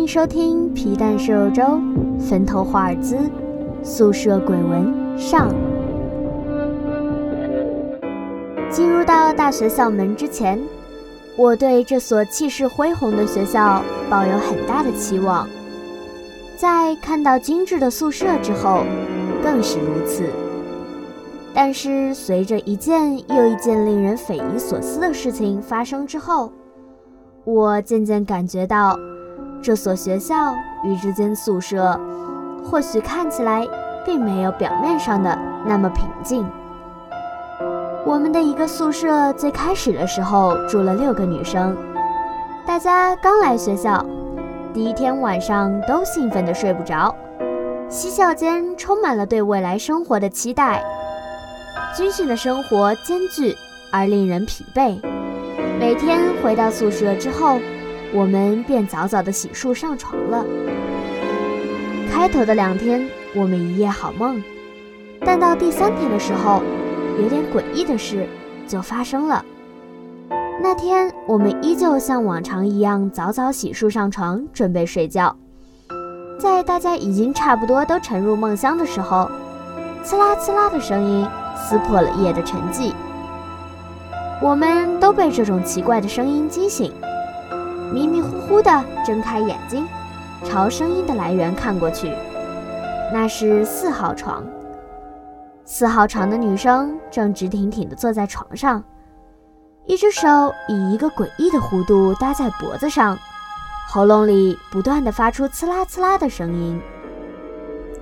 欢迎收听皮蛋瘦肉粥，坟头华尔兹，宿舍鬼闻上。进入到大学校门之前，我对这所气势恢宏的学校抱有很大的期望。在看到精致的宿舍之后，更是如此。但是随着一件又一件令人匪夷所思的事情发生之后，我渐渐感觉到。这所学校与这间宿舍，或许看起来并没有表面上的那么平静。我们的一个宿舍最开始的时候住了六个女生，大家刚来学校，第一天晚上都兴奋得睡不着，嬉笑间充满了对未来生活的期待。军训的生活艰巨而令人疲惫，每天回到宿舍之后。我们便早早的洗漱上床了。开头的两天，我们一夜好梦，但到第三天的时候，有点诡异的事就发生了。那天，我们依旧像往常一样早早洗漱上床，准备睡觉。在大家已经差不多都沉入梦乡的时候，刺啦刺啦的声音撕破了夜的沉寂。我们都被这种奇怪的声音惊醒。迷迷糊糊地睁开眼睛，朝声音的来源看过去，那是四号床。四号床的女生正直挺挺地坐在床上，一只手以一个诡异的弧度搭在脖子上，喉咙里不断地发出刺啦刺啦的声音。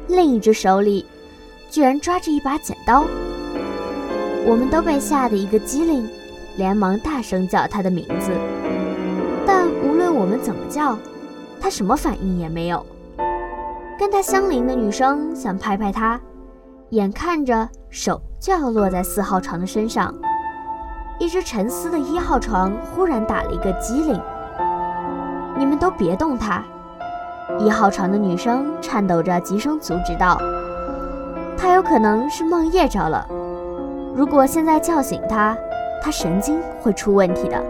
另一只手里居然抓着一把剪刀。我们都被吓得一个机灵，连忙大声叫她的名字。但无论我们怎么叫，他什么反应也没有。跟他相邻的女生想拍拍他，眼看着手就要落在四号床的身上，一只沉思的一号床忽然打了一个激灵。你们都别动他！一号床的女生颤抖着急声阻止道：“他有可能是梦夜着了，如果现在叫醒他，他神经会出问题的。”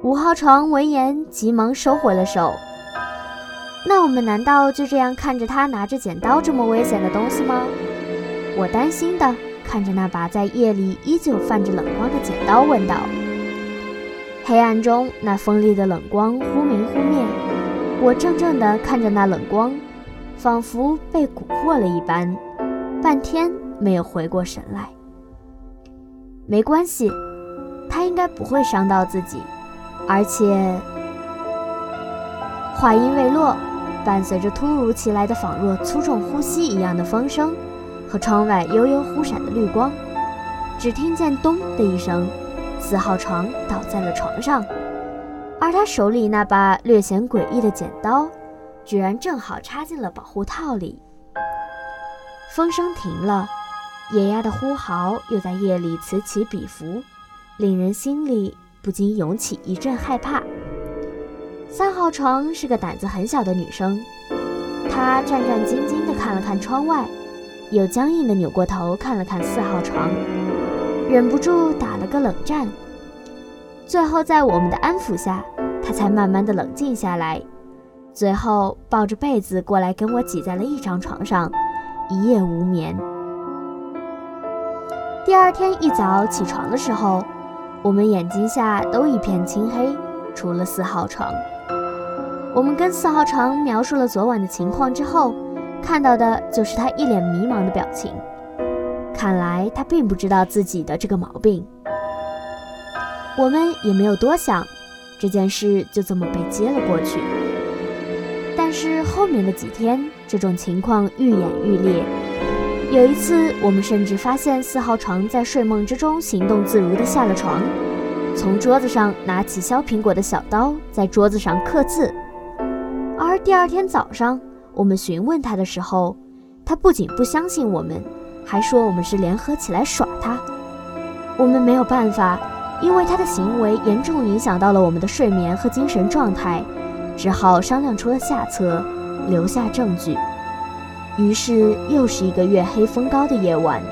五号床闻言，急忙收回了手。那我们难道就这样看着他拿着剪刀这么危险的东西吗？我担心的看着那把在夜里依旧泛着冷光的剪刀，问道。黑暗中，那锋利的冷光忽明忽灭。我怔怔地看着那冷光，仿佛被蛊惑了一般，半天没有回过神来。没关系，他应该不会伤到自己。而且，话音未落，伴随着突如其来的仿若粗重呼吸一样的风声和窗外悠悠忽闪的绿光，只听见“咚”的一声，四号床倒在了床上，而他手里那把略显诡异的剪刀，居然正好插进了保护套里。风声停了，野鸭的呼嚎又在夜里此起彼伏，令人心里。不禁涌起一阵害怕。三号床是个胆子很小的女生，她战战兢兢地看了看窗外，又僵硬地扭过头看了看四号床，忍不住打了个冷战。最后在我们的安抚下，她才慢慢地冷静下来，最后抱着被子过来跟我挤在了一张床上，一夜无眠。第二天一早起床的时候。我们眼睛下都一片青黑，除了四号床。我们跟四号床描述了昨晚的情况之后，看到的就是他一脸迷茫的表情。看来他并不知道自己的这个毛病。我们也没有多想，这件事就这么被接了过去。但是后面的几天，这种情况愈演愈烈。有一次，我们甚至发现四号床在睡梦之中行动自如地下了床，从桌子上拿起削苹果的小刀，在桌子上刻字。而第二天早上，我们询问他的时候，他不仅不相信我们，还说我们是联合起来耍他。我们没有办法，因为他的行为严重影响到了我们的睡眠和精神状态，只好商量出了下策，留下证据。于是又是一个月黑风高的夜晚，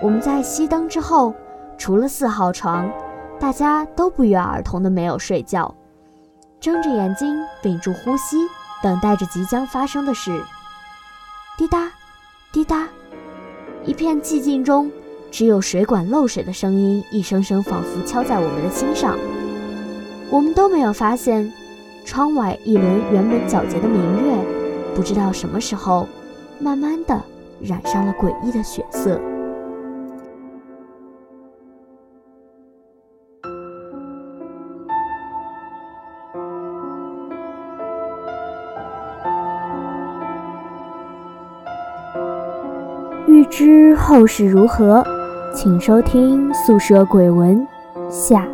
我们在熄灯之后，除了四号床，大家都不约而同的没有睡觉，睁着眼睛屏住呼吸，等待着即将发生的事。滴答，滴答，一片寂静中，只有水管漏水的声音，一声声仿佛敲在我们的心上。我们都没有发现，窗外一轮原本皎洁的明月，不知道什么时候，慢慢的染上了诡异的血色。欲知后事如何，请收听《宿舍鬼闻》下。